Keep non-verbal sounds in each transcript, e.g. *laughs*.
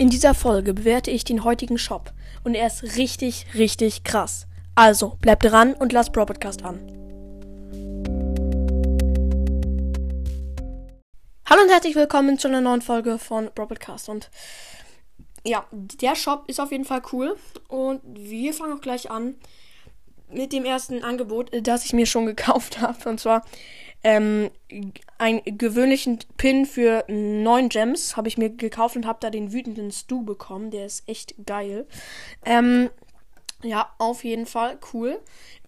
In dieser Folge bewerte ich den heutigen Shop und er ist richtig, richtig krass. Also bleibt dran und lasst Bro Podcast an. Hallo und herzlich willkommen zu einer neuen Folge von Bro Podcast und ja, der Shop ist auf jeden Fall cool und wir fangen auch gleich an mit dem ersten Angebot, das ich mir schon gekauft *laughs* habe und zwar ähm, einen gewöhnlichen Pin für 9 Gems habe ich mir gekauft und habe da den wütenden Stu bekommen. Der ist echt geil. Ähm, ja, auf jeden Fall cool.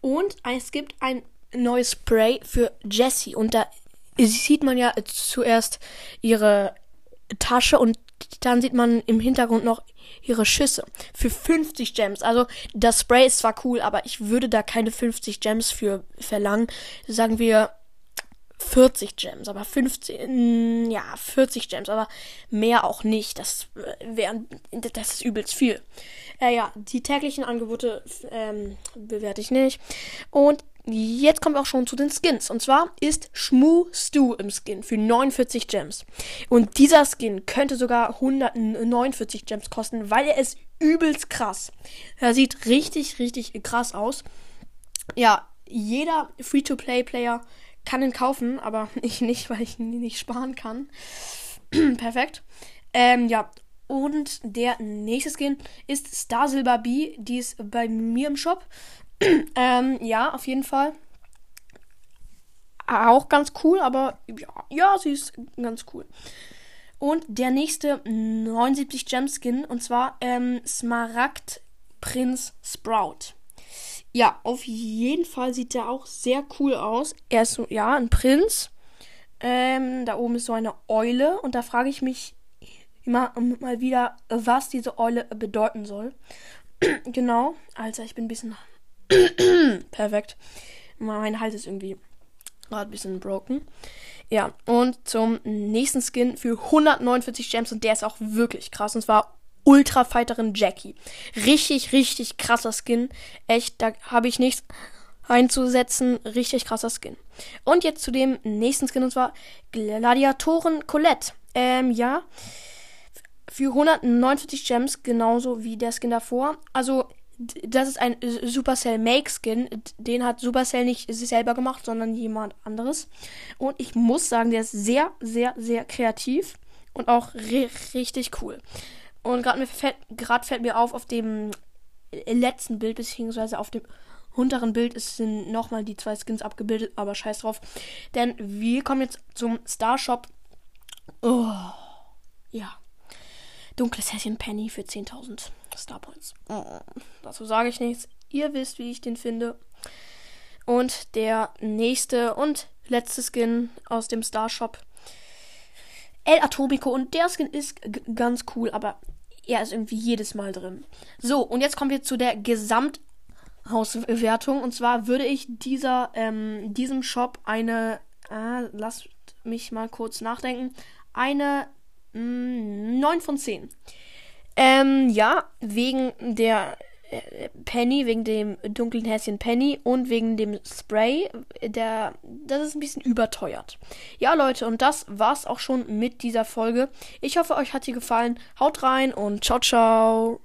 Und es gibt ein neues Spray für Jessie. Und da sieht man ja zuerst ihre Tasche und dann sieht man im Hintergrund noch ihre Schüsse für 50 Gems. Also das Spray ist zwar cool, aber ich würde da keine 50 Gems für verlangen. Sagen wir 40 Gems, aber 15, mm, ja, 40 Gems, aber mehr auch nicht. Das wären, das ist übelst viel. Äh, ja, die täglichen Angebote ähm, bewerte ich nicht. Und jetzt kommen wir auch schon zu den Skins. Und zwar ist Schmu Stu im Skin für 49 Gems. Und dieser Skin könnte sogar 149 Gems kosten, weil er ist übelst krass. Er sieht richtig, richtig krass aus. Ja, jeder Free-to-Play-Player kann ihn kaufen, aber *laughs* ich nicht, weil ich ihn nicht sparen kann. *clears throat* Perfekt. Ähm, ja. Und der nächste Skin ist Star Silver B. Die ist bei mir im Shop. *clears throat* ähm, ja, auf jeden Fall. Auch ganz cool, aber ja, ja, sie ist ganz cool. Und der nächste 79 Gem Skin und zwar ähm, Smaragd Prinz Sprout. Ja, auf jeden Fall sieht er auch sehr cool aus. Er ist so, ja, ein Prinz. Ähm, da oben ist so eine Eule und da frage ich mich immer mal wieder, was diese Eule bedeuten soll. *clears throat* genau. Also ich bin ein bisschen *clears throat* perfekt. Mein Hals ist irgendwie gerade ein bisschen broken. Ja, und zum nächsten Skin für 149 Gems und der ist auch wirklich krass. Und zwar Ultra Fighterin Jackie. Richtig, richtig krasser Skin. Echt, da habe ich nichts einzusetzen. Richtig krasser Skin. Und jetzt zu dem nächsten Skin und zwar Gladiatoren Colette. Ähm, ja. Für 149 Gems, genauso wie der Skin davor. Also, das ist ein Supercell Make Skin. Den hat Supercell nicht selber gemacht, sondern jemand anderes. Und ich muss sagen, der ist sehr, sehr, sehr kreativ und auch richtig cool. Und gerade fällt, fällt mir auf, auf dem letzten Bild, beziehungsweise auf dem unteren Bild sind nochmal die zwei Skins abgebildet, aber scheiß drauf. Denn wir kommen jetzt zum Starshop. Oh, ja. Dunkles Häschen Penny für 10.000 Starpoints. Oh, dazu sage ich nichts. Ihr wisst, wie ich den finde. Und der nächste und letzte Skin aus dem Starshop El Atomico und der Skin ist ganz cool, aber er ist irgendwie jedes Mal drin. So, und jetzt kommen wir zu der Gesamthauswertung. Und zwar würde ich dieser, ähm, diesem Shop eine, äh, lasst mich mal kurz nachdenken, eine mh, mm, 9 von 10. Ähm, ja, wegen der Penny, wegen dem dunklen Häschen Penny und wegen dem Spray. Der, das ist ein bisschen überteuert. Ja, Leute, und das war's auch schon mit dieser Folge. Ich hoffe, euch hat sie gefallen. Haut rein und ciao, ciao.